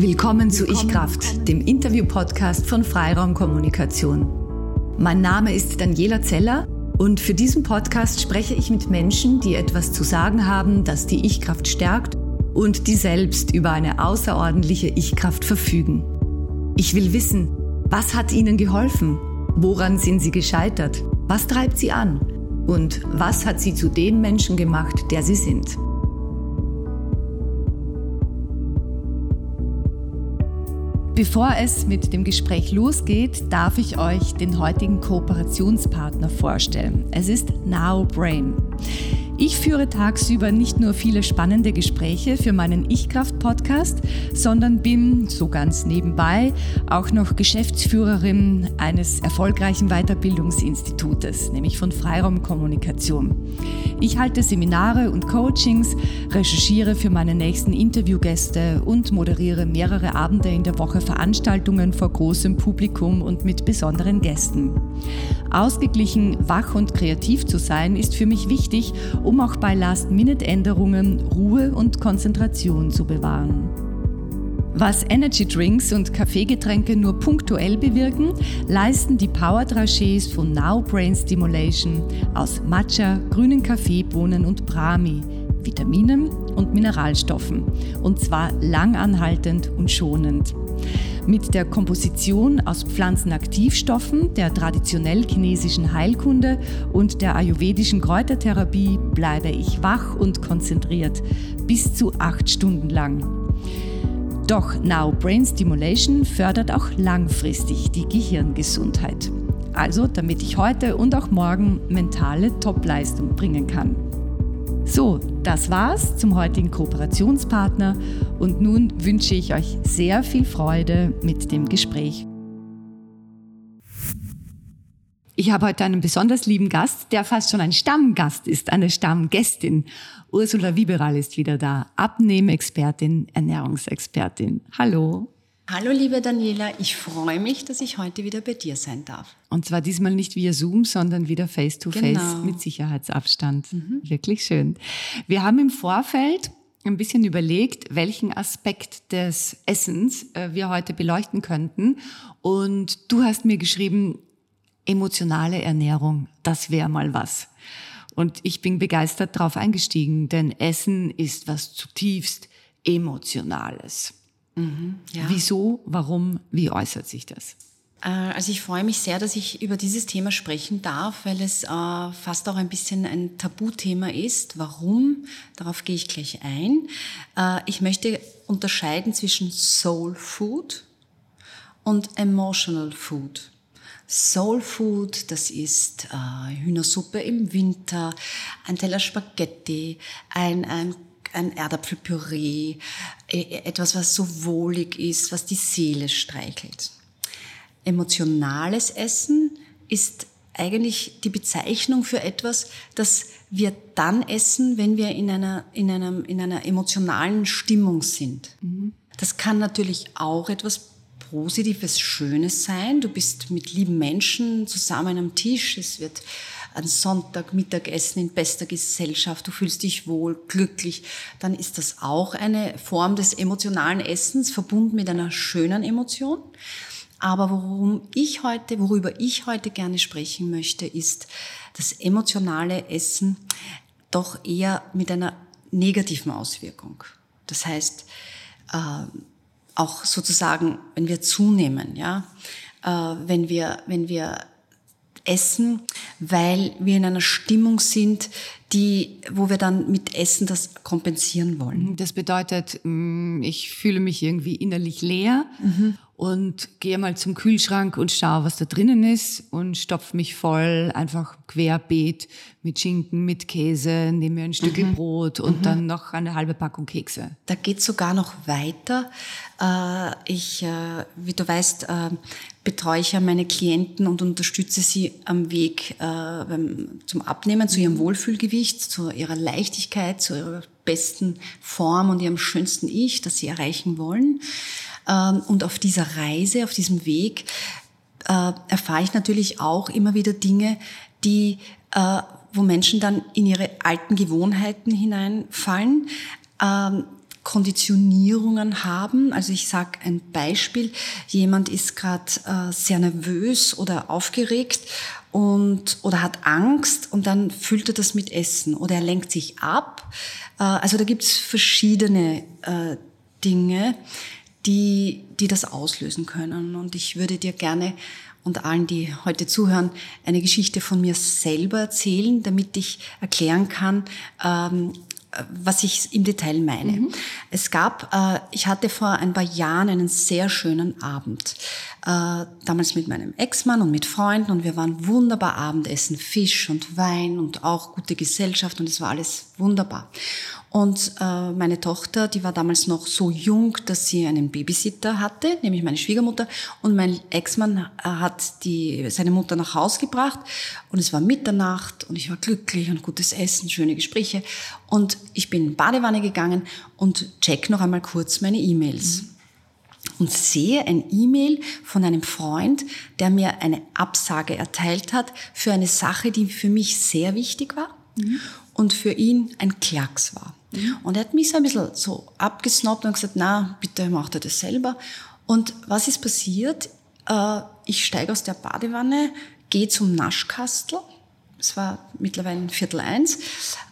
Willkommen zu Ich Kraft, dem Interview-Podcast von Freiraum Kommunikation. Mein Name ist Daniela Zeller und für diesen Podcast spreche ich mit Menschen, die etwas zu sagen haben, das die Ich-Kraft stärkt und die selbst über eine außerordentliche Ich-Kraft verfügen. Ich will wissen, was hat ihnen geholfen? Woran sind sie gescheitert? Was treibt sie an? Und was hat sie zu dem Menschen gemacht, der sie sind? Bevor es mit dem Gespräch losgeht, darf ich euch den heutigen Kooperationspartner vorstellen. Es ist Now Brain. Ich führe tagsüber nicht nur viele spannende Gespräche für meinen Ich-Kraft-Podcast, sondern bin, so ganz nebenbei, auch noch Geschäftsführerin eines erfolgreichen Weiterbildungsinstitutes, nämlich von Freiraum Kommunikation. Ich halte Seminare und Coachings, recherchiere für meine nächsten Interviewgäste und moderiere mehrere Abende in der Woche Veranstaltungen vor großem Publikum und mit besonderen Gästen. Ausgeglichen, wach und kreativ zu sein, ist für mich wichtig, um auch bei Last-Minute-Änderungen Ruhe und Konzentration zu bewahren. Was Energy Drinks und Kaffeegetränke nur punktuell bewirken, leisten die Power Drachés von Now Brain Stimulation aus Matcha, grünen Kaffeebohnen und Brahmi, Vitaminen und Mineralstoffen. Und zwar langanhaltend und schonend. Mit der Komposition aus Pflanzenaktivstoffen, der traditionell chinesischen Heilkunde und der ayurvedischen Kräutertherapie bleibe ich wach und konzentriert bis zu acht Stunden lang. Doch Now Brain Stimulation fördert auch langfristig die Gehirngesundheit. Also damit ich heute und auch morgen mentale Topleistung bringen kann. So, das war's zum heutigen Kooperationspartner und nun wünsche ich euch sehr viel Freude mit dem Gespräch. Ich habe heute einen besonders lieben Gast, der fast schon ein Stammgast ist, eine Stammgästin. Ursula Wieberal ist wieder da, Abnehmexpertin, Ernährungsexpertin. Hallo. Hallo liebe Daniela, ich freue mich, dass ich heute wieder bei dir sein darf. Und zwar diesmal nicht via Zoom, sondern wieder face-to-face -face genau. mit Sicherheitsabstand. Mhm. Wirklich schön. Wir haben im Vorfeld ein bisschen überlegt, welchen Aspekt des Essens äh, wir heute beleuchten könnten. Und du hast mir geschrieben, emotionale Ernährung, das wäre mal was. Und ich bin begeistert darauf eingestiegen, denn Essen ist was zutiefst Emotionales. Mhm, ja. Wieso, warum, wie äußert sich das? Äh, also ich freue mich sehr, dass ich über dieses Thema sprechen darf, weil es äh, fast auch ein bisschen ein Tabuthema ist. Warum? Darauf gehe ich gleich ein. Äh, ich möchte unterscheiden zwischen Soul Food und Emotional Food. Soul Food, das ist äh, Hühnersuppe im Winter, ein Teller Spaghetti, ein, ein ein Erdapfelpüree, äh, etwas, was so wohlig ist, was die Seele streichelt. Emotionales Essen ist eigentlich die Bezeichnung für etwas, das wir dann essen, wenn wir in einer, in einem, in einer emotionalen Stimmung sind. Mhm. Das kann natürlich auch etwas Positives, Schönes sein. Du bist mit lieben Menschen zusammen am Tisch. Es wird ein Sonntag Mittagessen in bester Gesellschaft, du fühlst dich wohl, glücklich, dann ist das auch eine Form des emotionalen Essens, verbunden mit einer schönen Emotion. Aber worum ich heute, worüber ich heute gerne sprechen möchte, ist das emotionale Essen doch eher mit einer negativen Auswirkung. Das heißt, äh, auch sozusagen, wenn wir zunehmen, ja, äh, wenn wir, wenn wir essen, weil wir in einer Stimmung sind, die, wo wir dann mit Essen das kompensieren wollen. Das bedeutet, mm, ich fühle mich irgendwie innerlich leer mhm und gehe mal zum Kühlschrank und schaue, was da drinnen ist und stopfe mich voll, einfach querbeet mit Schinken, mit Käse, nehme mir ein Stück mhm. Brot und mhm. dann noch eine halbe Packung Kekse. Da geht sogar noch weiter. Äh, ich, äh, wie du weißt, äh, betreue ich ja meine Klienten und unterstütze sie am Weg zum Abnehmen, zu ihrem mhm. Wohlfühlgewicht, zu ihrer Leichtigkeit, zu ihrer besten Form und ihrem schönsten Ich, das sie erreichen wollen. Ähm, und auf dieser Reise, auf diesem Weg, äh, erfahre ich natürlich auch immer wieder Dinge, die, äh, wo Menschen dann in ihre alten Gewohnheiten hineinfallen, ähm, Konditionierungen haben. Also ich sage ein Beispiel, jemand ist gerade äh, sehr nervös oder aufgeregt und oder hat Angst und dann füllt er das mit Essen oder er lenkt sich ab. Also da gibt's verschiedene Dinge, die, die das auslösen können. Und ich würde dir gerne und allen, die heute zuhören, eine Geschichte von mir selber erzählen, damit ich erklären kann, ähm, was ich im Detail meine. Mhm. Es gab, äh, ich hatte vor ein paar Jahren einen sehr schönen Abend. Äh, damals mit meinem Ex-Mann und mit Freunden und wir waren wunderbar Abendessen, Fisch und Wein und auch gute Gesellschaft und es war alles wunderbar. Und äh, meine Tochter, die war damals noch so jung, dass sie einen Babysitter hatte, nämlich meine Schwiegermutter. Und mein Ex-Mann äh, hat die, seine Mutter nach Haus gebracht. Und es war Mitternacht und ich war glücklich und gutes Essen, schöne Gespräche. Und ich bin in Badewanne gegangen und check noch einmal kurz meine E-Mails. Mhm. Und sehe ein E-Mail von einem Freund, der mir eine Absage erteilt hat für eine Sache, die für mich sehr wichtig war. Mhm und für ihn ein Klacks war. Mhm. Und er hat mich so ein bisschen so abgesnobbt und gesagt, na, bitte macht er das selber. Und was ist passiert? Äh, ich steige aus der Badewanne, gehe zum Naschkastel. Es war mittlerweile Viertel eins.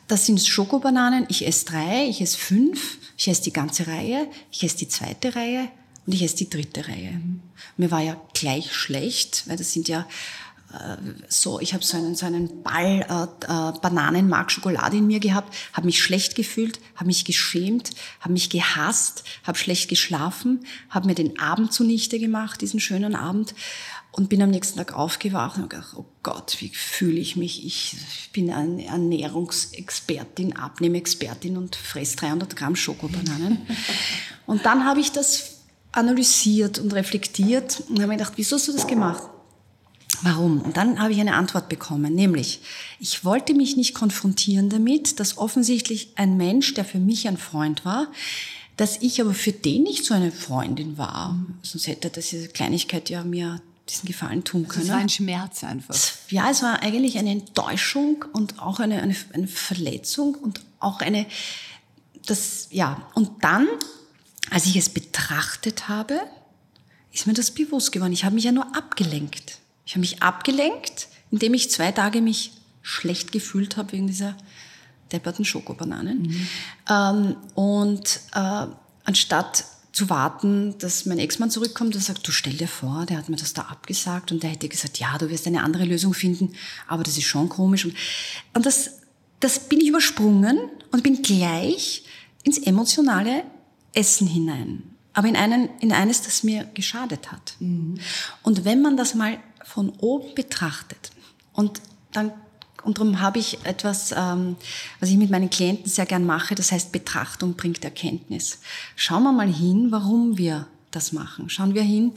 Da sind Schokobananen. Ich esse drei, ich esse fünf, ich esse die ganze Reihe, ich esse die zweite Reihe und ich esse die dritte Reihe. Mir war ja gleich schlecht, weil das sind ja so, ich habe so einen, so einen Ball äh, äh, Bananenmark Schokolade in mir gehabt, habe mich schlecht gefühlt, habe mich geschämt, habe mich gehasst, habe schlecht geschlafen, habe mir den Abend zunichte gemacht, diesen schönen Abend und bin am nächsten Tag aufgewacht und gedacht, oh Gott, wie fühle ich mich? Ich bin eine Ernährungsexpertin, Abnehmexpertin und fress 300 Gramm Schokobananen. und dann habe ich das analysiert und reflektiert und habe mir gedacht, wieso hast du das gemacht? Warum? Und dann habe ich eine Antwort bekommen, nämlich, ich wollte mich nicht konfrontieren damit, dass offensichtlich ein Mensch, der für mich ein Freund war, dass ich aber für den nicht so eine Freundin war. Sonst hätte diese Kleinigkeit ja mir diesen Gefallen tun können. Es war ein Schmerz einfach. Ja, es war eigentlich eine Enttäuschung und auch eine, eine, eine Verletzung und auch eine, das, ja. Und dann, als ich es betrachtet habe, ist mir das bewusst geworden. Ich habe mich ja nur abgelenkt. Ich habe mich abgelenkt, indem ich zwei Tage mich schlecht gefühlt habe wegen dieser depperten Schokobananen. Mhm. Ähm, und äh, anstatt zu warten, dass mein Ex-Mann zurückkommt und sagt, du stell dir vor, der hat mir das da abgesagt und der hätte gesagt, ja, du wirst eine andere Lösung finden, aber das ist schon komisch. Und, und das, das bin ich übersprungen und bin gleich ins emotionale Essen hinein. Aber in, einen, in eines, das mir geschadet hat. Mhm. Und wenn man das mal von oben betrachtet. Und dann und darum habe ich etwas, ähm, was ich mit meinen Klienten sehr gern mache, das heißt Betrachtung bringt Erkenntnis. Schauen wir mal hin, warum wir das machen. Schauen wir hin,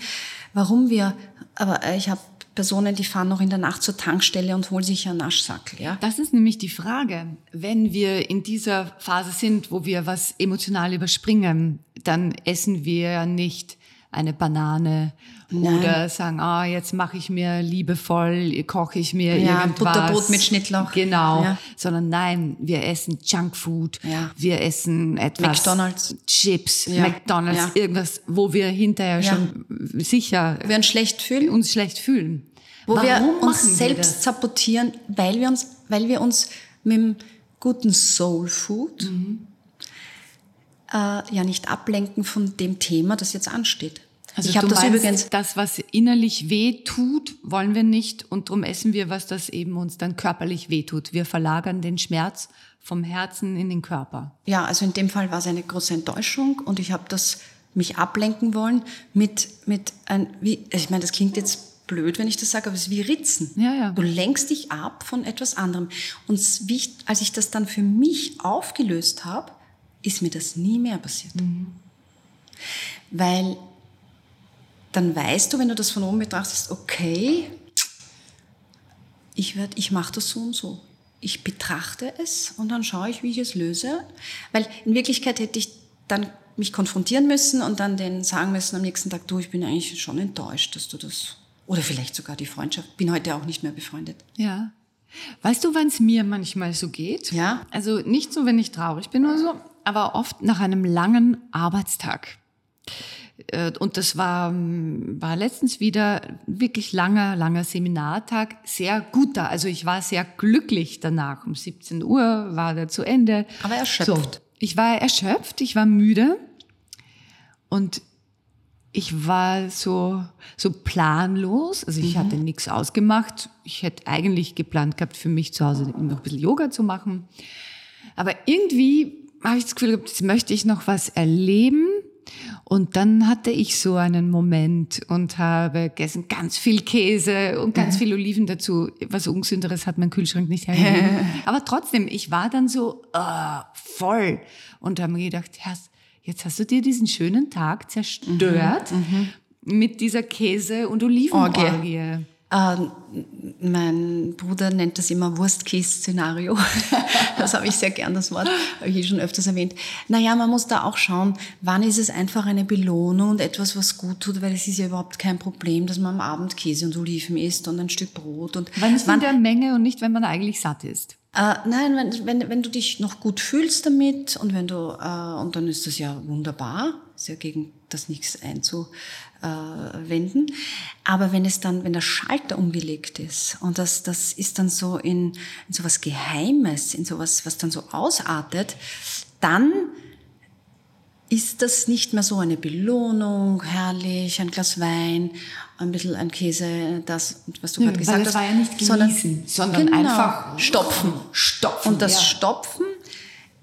warum wir, aber äh, ich habe Personen, die fahren noch in der Nacht zur Tankstelle und holen sich einen Naschsackel. Ja? Das ist nämlich die Frage. Wenn wir in dieser Phase sind, wo wir was emotional überspringen, dann essen wir nicht eine Banane Nein. oder sagen, ah, jetzt mache ich mir liebevoll, koche ich mir ja, irgendwas. Butterbrot mit Schnittlauch. Genau. Ja. Sondern nein, wir essen Junkfood, ja. wir essen etwas. McDonalds. Chips, ja. McDonalds, irgendwas, wo wir hinterher schon sicher wir uns schlecht fühlen. Uns schlecht fühlen. Wo Warum wir uns selbst wir sabotieren, weil wir uns, weil wir uns mit dem guten Soul Food mhm äh, ja nicht ablenken von dem Thema, das jetzt ansteht. Also ich habe das übrigens. Das, was innerlich weh tut, wollen wir nicht und darum essen wir, was das eben uns dann körperlich weh tut. Wir verlagern den Schmerz vom Herzen in den Körper. Ja, also in dem Fall war es eine große Enttäuschung und ich habe das mich ablenken wollen mit mit ein wie ich meine, das klingt jetzt blöd, wenn ich das sage, aber es ist wie Ritzen. Ja, ja. Du lenkst dich ab von etwas anderem. Und wie ich, als ich das dann für mich aufgelöst habe, ist mir das nie mehr passiert. Mhm. Weil dann weißt du, wenn du das von oben betrachtest, okay, ich, werd, ich mache das so und so. Ich betrachte es und dann schaue ich, wie ich es löse. Weil in Wirklichkeit hätte ich dann mich konfrontieren müssen und dann den sagen müssen am nächsten Tag, du, ich bin eigentlich schon enttäuscht, dass du das, oder vielleicht sogar die Freundschaft, bin heute auch nicht mehr befreundet. Ja. Weißt du, wann es mir manchmal so geht? Ja. Also nicht so, wenn ich traurig bin oder so, aber oft nach einem langen Arbeitstag. Äh, und das war, war letztens wieder wirklich langer, langer Seminartag, sehr guter. Also ich war sehr glücklich danach. Um 17 Uhr war der zu Ende. Aber erschöpft. So, ich war erschöpft, ich war müde und ich war so, so planlos. Also ich mhm. hatte nichts ausgemacht. Ich hätte eigentlich geplant gehabt, für mich zu Hause noch ein bisschen Yoga zu machen. Aber irgendwie habe ich das Gefühl gehabt, jetzt möchte ich noch was erleben. Und dann hatte ich so einen Moment und habe gegessen ganz viel Käse und ganz viel Oliven dazu. Was Ungesünderes hat mein Kühlschrank nicht hergegeben. Aber trotzdem, ich war dann so oh, voll und habe mir gedacht, Herr, jetzt hast du dir diesen schönen Tag zerstört mhm, mhm. mit dieser Käse- und Olivenorgie. Ähm, mein Bruder nennt das immer Worst-Case-Szenario. das habe ich sehr gern, das Wort, habe ich eh schon öfters erwähnt. Naja, man muss da auch schauen, wann ist es einfach eine Belohnung und etwas, was gut tut, weil es ist ja überhaupt kein Problem, dass man am Abend Käse und Oliven isst und ein Stück Brot. Und wann ist in der Menge und nicht, wenn man eigentlich satt ist? Äh, nein, wenn, wenn, wenn du dich noch gut fühlst damit und wenn du, äh, und dann ist das ja wunderbar, ist ja gegen das nichts einzuwenden. Aber wenn es dann, wenn der Schalter umgelegt ist und das, das ist dann so in, in so was Geheimes, in so was, was dann so ausartet, dann ist das nicht mehr so eine Belohnung, herrlich, ein Glas Wein, ein bisschen ein Käse, das, was du ja, gerade gesagt hast. Das war ja nicht genießen, sondern, sondern genau, einfach stopfen. Stopfen. Und das ja. Stopfen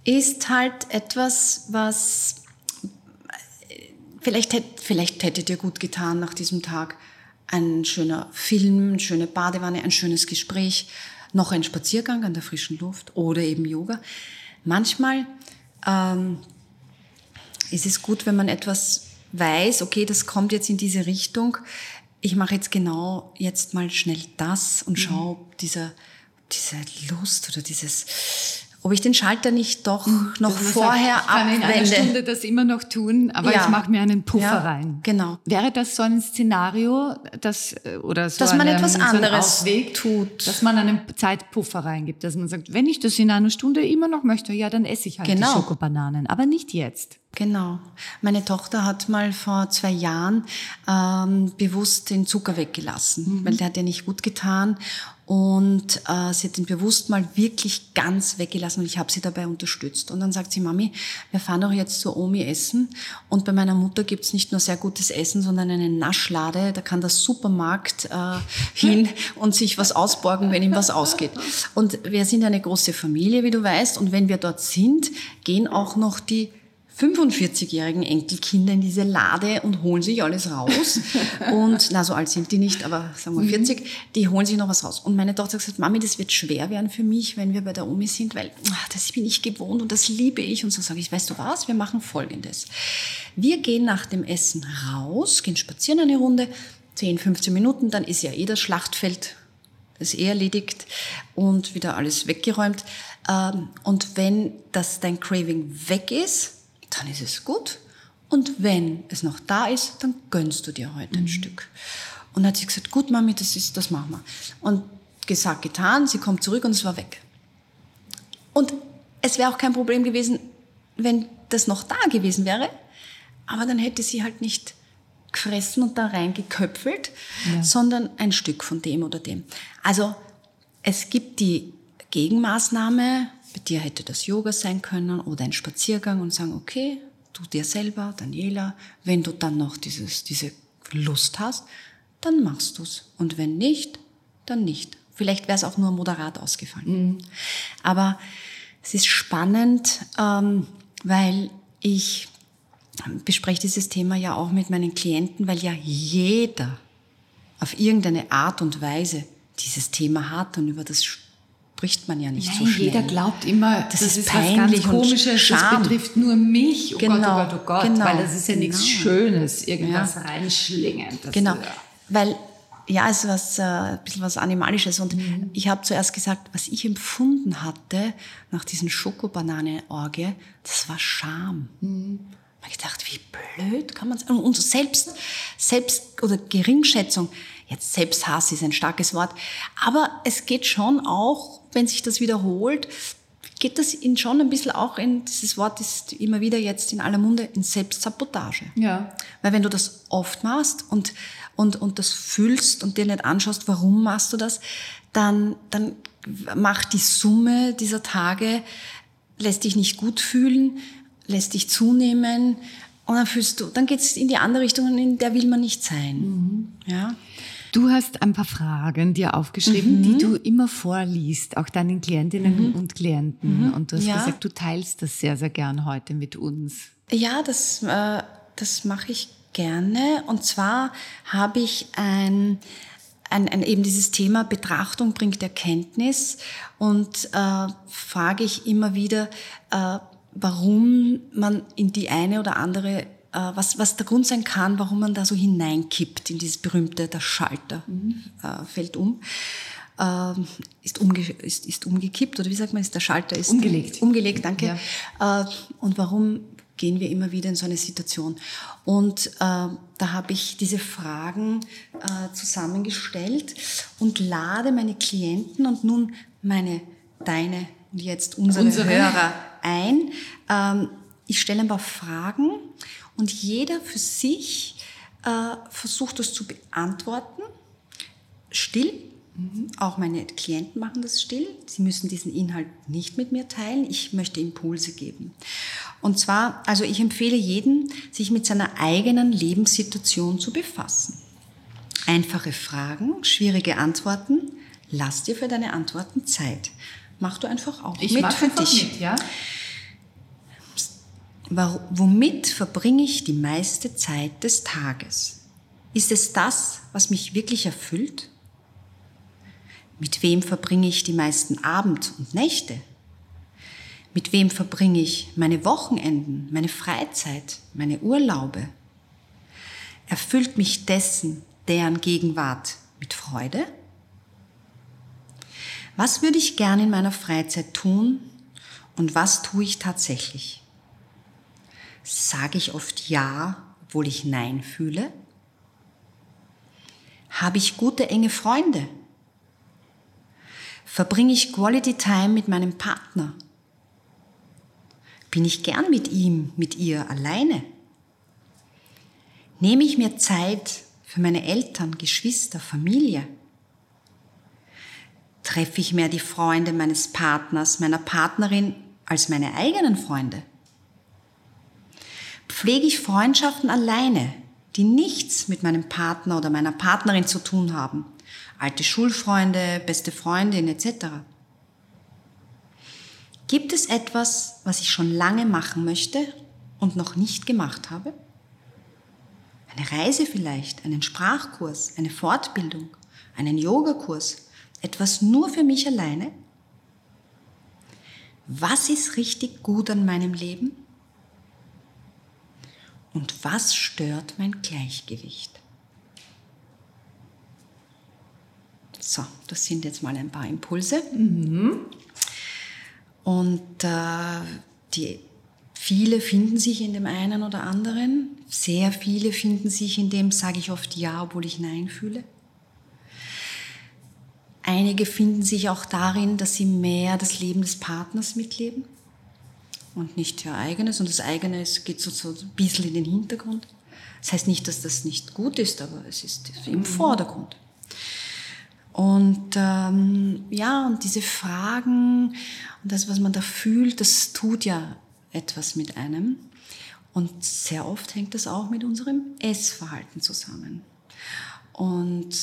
ist halt etwas, was vielleicht, hätte, vielleicht hätte dir gut getan nach diesem Tag ein schöner Film, eine schöne Badewanne, ein schönes Gespräch, noch ein Spaziergang an der frischen Luft oder eben Yoga. Manchmal ähm, ist es gut, wenn man etwas weiß, okay, das kommt jetzt in diese Richtung. Ich mache jetzt genau jetzt mal schnell das und mhm. schaue, ob dieser, diese Lust oder dieses ob ich den Schalter nicht doch mhm. noch vorher sagt, ich kann abwende. in einer Stunde das immer noch tun, aber ja. ich mache mir einen Puffer ja, rein. Genau. Wäre das so ein Szenario, dass oder so dass man eine, etwas anderes so tut, dass man einen Zeitpuffer reingibt, dass man sagt, wenn ich das in einer Stunde immer noch möchte, ja, dann esse ich halt genau. die Schokobananen, aber nicht jetzt. Genau. Meine Tochter hat mal vor zwei Jahren ähm, bewusst den Zucker weggelassen, mhm. weil der hat ja nicht gut getan. Und äh, sie hat ihn bewusst mal wirklich ganz weggelassen und ich habe sie dabei unterstützt. Und dann sagt sie, Mami, wir fahren doch jetzt zur Omi essen. Und bei meiner Mutter gibt's nicht nur sehr gutes Essen, sondern eine Naschlade. Da kann der Supermarkt äh, hin und sich was ausborgen, wenn ihm was ausgeht. Und wir sind eine große Familie, wie du weißt. Und wenn wir dort sind, gehen auch noch die 45-jährigen Enkelkinder in diese Lade und holen sich alles raus. und, na, so alt sind die nicht, aber sagen wir 40, mhm. die holen sich noch was raus. Und meine Tochter hat gesagt, Mami, das wird schwer werden für mich, wenn wir bei der Omi sind, weil ach, das bin ich gewohnt und das liebe ich. Und so sage ich, weißt du was, wir machen Folgendes. Wir gehen nach dem Essen raus, gehen spazieren eine Runde, 10, 15 Minuten, dann ist ja eh das Schlachtfeld das ist eh erledigt und wieder alles weggeräumt. Ähm, und wenn das dein Craving weg ist, dann ist es gut. Und wenn es noch da ist, dann gönnst du dir heute mhm. ein Stück. Und dann hat sie gesagt, gut, Mami, das ist, das machen wir. Und gesagt, getan, sie kommt zurück und es war weg. Und es wäre auch kein Problem gewesen, wenn das noch da gewesen wäre, aber dann hätte sie halt nicht gefressen und da reingeköpfelt, ja. sondern ein Stück von dem oder dem. Also es gibt die Gegenmaßnahme, bei dir hätte das Yoga sein können oder ein Spaziergang und sagen, okay, du dir selber, Daniela, wenn du dann noch dieses, diese Lust hast, dann machst du's. Und wenn nicht, dann nicht. Vielleicht wäre es auch nur moderat ausgefallen. Mhm. Aber es ist spannend, ähm, weil ich bespreche dieses Thema ja auch mit meinen Klienten, weil ja jeder auf irgendeine Art und Weise dieses Thema hat und über das spricht man ja nicht Nein, so schnell. Jeder glaubt immer, das, das ist, ist peinlich ganz Komisches, das betrifft nur mich. Oh genau, Gott, oh Gott, oh Gott, genau, weil das ist ja genau. nichts Schönes, irgendwas ja. reinschlingen. Genau, ja. weil ja, es ist was, äh, ein bisschen was Animalisches. Und mhm. ich habe zuerst gesagt, was ich empfunden hatte nach diesen Schokobanane-Orgie, das war Scham. Mhm. Ich dachte, wie blöd kann man es? Und selbst, selbst oder Geringschätzung. Jetzt Selbsthass ist ein starkes Wort, aber es geht schon auch wenn sich das wiederholt, geht das in schon ein bisschen auch in, dieses Wort ist immer wieder jetzt in aller Munde, in Selbstsabotage. Ja. Weil wenn du das oft machst und, und, und das fühlst und dir nicht anschaust, warum machst du das, dann, dann macht die Summe dieser Tage, lässt dich nicht gut fühlen, lässt dich zunehmen und dann fühlst du, dann geht's in die andere Richtung, in der will man nicht sein. Mhm. Ja. Du hast ein paar Fragen dir aufgeschrieben, mhm. die du immer vorliest, auch deinen Klientinnen mhm. und Klienten. Mhm. Und du hast ja. gesagt, du teilst das sehr, sehr gern heute mit uns. Ja, das, äh, das mache ich gerne. Und zwar habe ich ein, ein, ein, eben dieses Thema Betrachtung bringt Erkenntnis und äh, frage ich immer wieder, äh, warum man in die eine oder andere was, was der Grund sein kann, warum man da so hineinkippt in dieses berühmte, der Schalter mhm. äh, fällt um. Ähm, ist, umge ist, ist umgekippt oder wie sagt man, ist der Schalter ist umgelegt. Umgelegt, danke. Ja. Äh, und warum gehen wir immer wieder in so eine Situation? Und äh, da habe ich diese Fragen äh, zusammengestellt und lade meine Klienten und nun meine, deine und jetzt unsere, unsere. Hörer ein. Ähm, ich stelle ein paar Fragen und jeder für sich äh, versucht das zu beantworten, still. Mhm. Auch meine Klienten machen das still. Sie müssen diesen Inhalt nicht mit mir teilen. Ich möchte Impulse geben. Und zwar, also ich empfehle jedem, sich mit seiner eigenen Lebenssituation zu befassen. Einfache Fragen, schwierige Antworten. Lass dir für deine Antworten Zeit. Mach du einfach auch ich mit für dich. Mit, ja? Womit verbringe ich die meiste Zeit des Tages? Ist es das, was mich wirklich erfüllt? Mit wem verbringe ich die meisten Abend und Nächte? Mit wem verbringe ich meine Wochenenden, meine Freizeit, meine Urlaube? Erfüllt mich dessen, deren Gegenwart mit Freude? Was würde ich gern in meiner Freizeit tun und was tue ich tatsächlich? Sage ich oft Ja, obwohl ich Nein fühle? Habe ich gute, enge Freunde? Verbringe ich Quality Time mit meinem Partner? Bin ich gern mit ihm, mit ihr alleine? Nehme ich mir Zeit für meine Eltern, Geschwister, Familie? Treffe ich mehr die Freunde meines Partners, meiner Partnerin als meine eigenen Freunde? Pflege ich Freundschaften alleine, die nichts mit meinem Partner oder meiner Partnerin zu tun haben. Alte Schulfreunde, beste Freundin etc. Gibt es etwas, was ich schon lange machen möchte und noch nicht gemacht habe? Eine Reise vielleicht, einen Sprachkurs, eine Fortbildung, einen Yogakurs, etwas nur für mich alleine? Was ist richtig gut an meinem Leben? Und was stört mein Gleichgewicht? So, das sind jetzt mal ein paar Impulse. Mhm. Und äh, die, viele finden sich in dem einen oder anderen. Sehr viele finden sich in dem, sage ich oft Ja, obwohl ich Nein fühle. Einige finden sich auch darin, dass sie mehr das Leben des Partners mitleben und nicht ihr eigenes. Und das eigene geht so, so ein bisschen in den Hintergrund. Das heißt nicht, dass das nicht gut ist, aber es ist im mhm. Vordergrund. Und ähm, ja, und diese Fragen und das, was man da fühlt, das tut ja etwas mit einem. Und sehr oft hängt das auch mit unserem Essverhalten zusammen. Und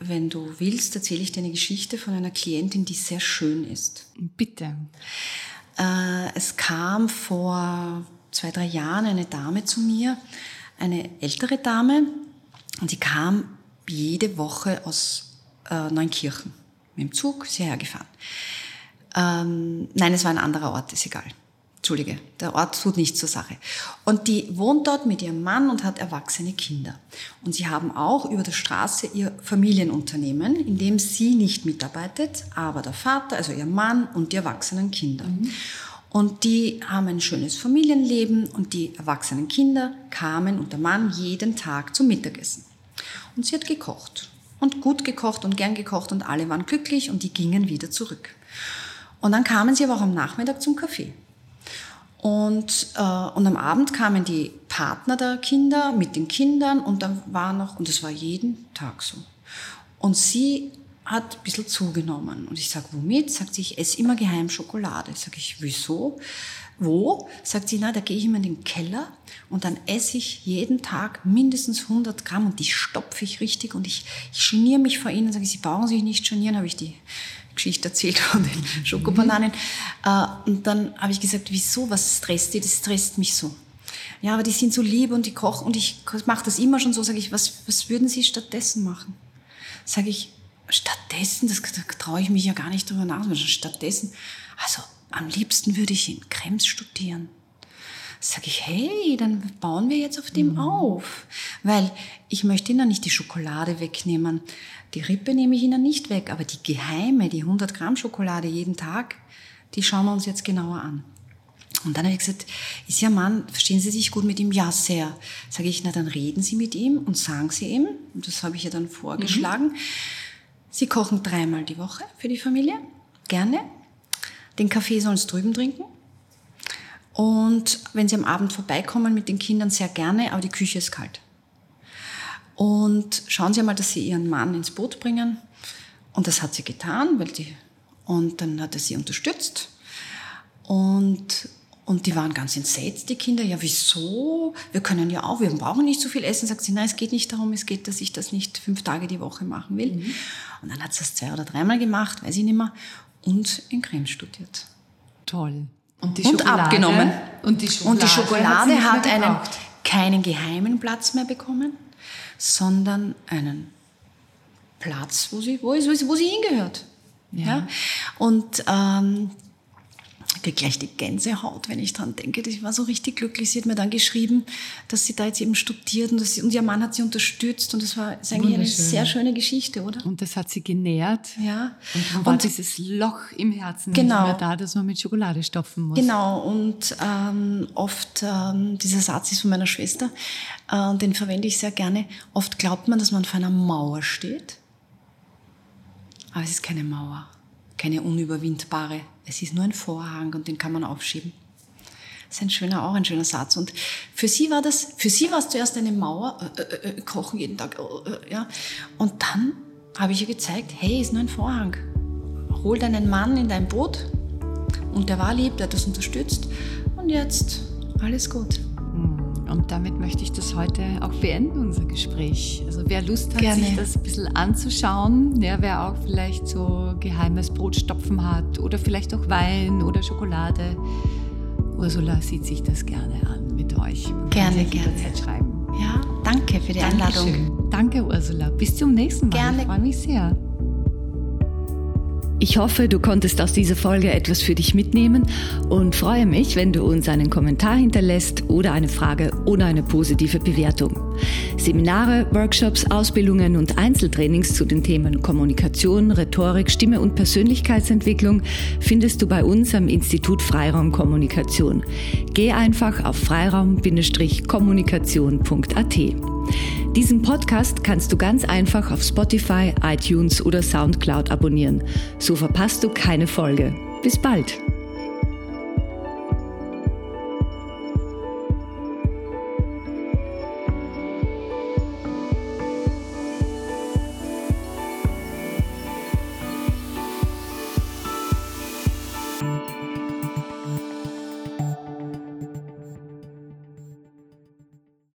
wenn du willst, erzähle ich dir eine Geschichte von einer Klientin, die sehr schön ist. Bitte. Äh, es kam vor zwei, drei Jahren eine Dame zu mir, eine ältere Dame, und sie kam jede Woche aus äh, Neunkirchen mit dem Zug, ist hierher gefahren. Ähm, nein, es war ein anderer Ort, ist egal. Entschuldige, der Ort tut nichts zur Sache. Und die wohnt dort mit ihrem Mann und hat erwachsene Kinder. Und sie haben auch über der Straße ihr Familienunternehmen, in dem sie nicht mitarbeitet, aber der Vater, also ihr Mann und die erwachsenen Kinder. Mhm. Und die haben ein schönes Familienleben und die erwachsenen Kinder kamen und der Mann jeden Tag zum Mittagessen. Und sie hat gekocht. Und gut gekocht und gern gekocht und alle waren glücklich und die gingen wieder zurück. Und dann kamen sie aber auch am Nachmittag zum Kaffee. Und, äh, und am Abend kamen die Partner der Kinder mit den Kindern und dann war noch, und das war jeden Tag so. Und sie hat ein bisschen zugenommen. Und ich sage, womit? Sagt sie, ich esse immer geheim Schokolade. Sag ich, wieso? Wo? Sagt sie, na, da gehe ich immer in den Keller und dann esse ich jeden Tag mindestens 100 Gramm und die stopfe ich richtig und ich, ich geniere mich vor ihnen. Sage ich, Sie brauchen sich nicht genieren, habe ich die Geschichte erzählt von den Schokobananen. Mhm. und dann habe ich gesagt, wieso, was stresst die? Das stresst mich so. Ja, aber die sind so lieb und die kochen und ich mache das immer schon so. Sage ich, was, was würden Sie stattdessen machen? Sage ich, stattdessen, das da traue ich mich ja gar nicht drüber nach, stattdessen, also am liebsten würde ich in Krems studieren. Sage ich, hey, dann bauen wir jetzt auf dem mhm. auf. Weil ich möchte Ihnen nicht die Schokolade wegnehmen. Die Rippe nehme ich Ihnen nicht weg, aber die geheime, die 100 Gramm Schokolade jeden Tag, die schauen wir uns jetzt genauer an. Und dann habe ich gesagt, ist Ihr Mann, verstehen Sie sich gut mit ihm? Ja, sehr. Sage ich, na dann reden Sie mit ihm und sagen Sie ihm, und das habe ich ja dann vorgeschlagen, mhm. Sie kochen dreimal die Woche für die Familie, gerne. Den Kaffee sollen Sie drüben trinken. Und wenn Sie am Abend vorbeikommen mit den Kindern, sehr gerne, aber die Küche ist kalt. Und schauen Sie mal, dass Sie Ihren Mann ins Boot bringen. Und das hat sie getan, weil die, und dann hat er sie unterstützt. Und, und die waren ganz entsetzt, die Kinder. Ja, wieso? Wir können ja auch, wir brauchen nicht so viel essen. Sagt sie, nein, es geht nicht darum, es geht, dass ich das nicht fünf Tage die Woche machen will. Mhm. Und dann hat sie das zwei oder dreimal gemacht, weiß ich nicht mehr, und in Creme studiert. Toll. Und, die und abgenommen. Und die Schokolade, und die Schokolade hat, hat einen, keinen geheimen Platz mehr bekommen, sondern einen Platz, wo sie, wo, wo sie hingehört. Ja. ja? Und ähm, kriege gleich die Gänsehaut, wenn ich dran denke. Ich war so richtig glücklich. Sie hat mir dann geschrieben, dass sie da jetzt eben studiert und, sie, und ihr Mann hat sie unterstützt und das war eigentlich eine sehr schöne Geschichte, oder? Und das hat sie genährt. Ja. Und dann war und, dieses Loch im Herzen genau, nicht mehr da, dass man mit Schokolade stopfen muss. Genau. Und ähm, oft, ähm, dieser Satz ist von meiner Schwester, äh, den verwende ich sehr gerne. Oft glaubt man, dass man vor einer Mauer steht, aber es ist keine Mauer keine unüberwindbare. Es ist nur ein Vorhang und den kann man aufschieben. Das ist ein schöner, auch ein schöner Satz. Und für sie war das, für sie war es zuerst eine Mauer, äh, äh, äh kochen jeden Tag, äh, äh, ja. Und dann habe ich ihr gezeigt, hey, ist nur ein Vorhang. Hol deinen Mann in dein Boot. Und der war lieb, der hat das unterstützt. Und jetzt alles gut. Und damit möchte ich das heute auch beenden, unser Gespräch. Also wer Lust hat, Gerne. sich das ein bisschen anzuschauen, ja, wer auch vielleicht so geheimes Brotstopfen hat oder vielleicht auch Wein oder Schokolade, Ursula sieht sich das gerne an mit euch. Man gerne, gerne. Schreiben. Ja, danke für die Dankeschön. Einladung. Danke, Ursula. Bis zum nächsten Mal. Gerne. Ich freue mich sehr. Ich hoffe, du konntest aus dieser Folge etwas für dich mitnehmen und freue mich, wenn du uns einen Kommentar hinterlässt oder eine Frage oder eine positive Bewertung. Seminare, Workshops, Ausbildungen und Einzeltrainings zu den Themen Kommunikation, Rhetorik, Stimme und Persönlichkeitsentwicklung findest du bei uns am Institut Freiraum Kommunikation. Geh einfach auf freiraum-kommunikation.at. Diesen Podcast kannst du ganz einfach auf Spotify, iTunes oder SoundCloud abonnieren. So verpasst du keine Folge. Bis bald!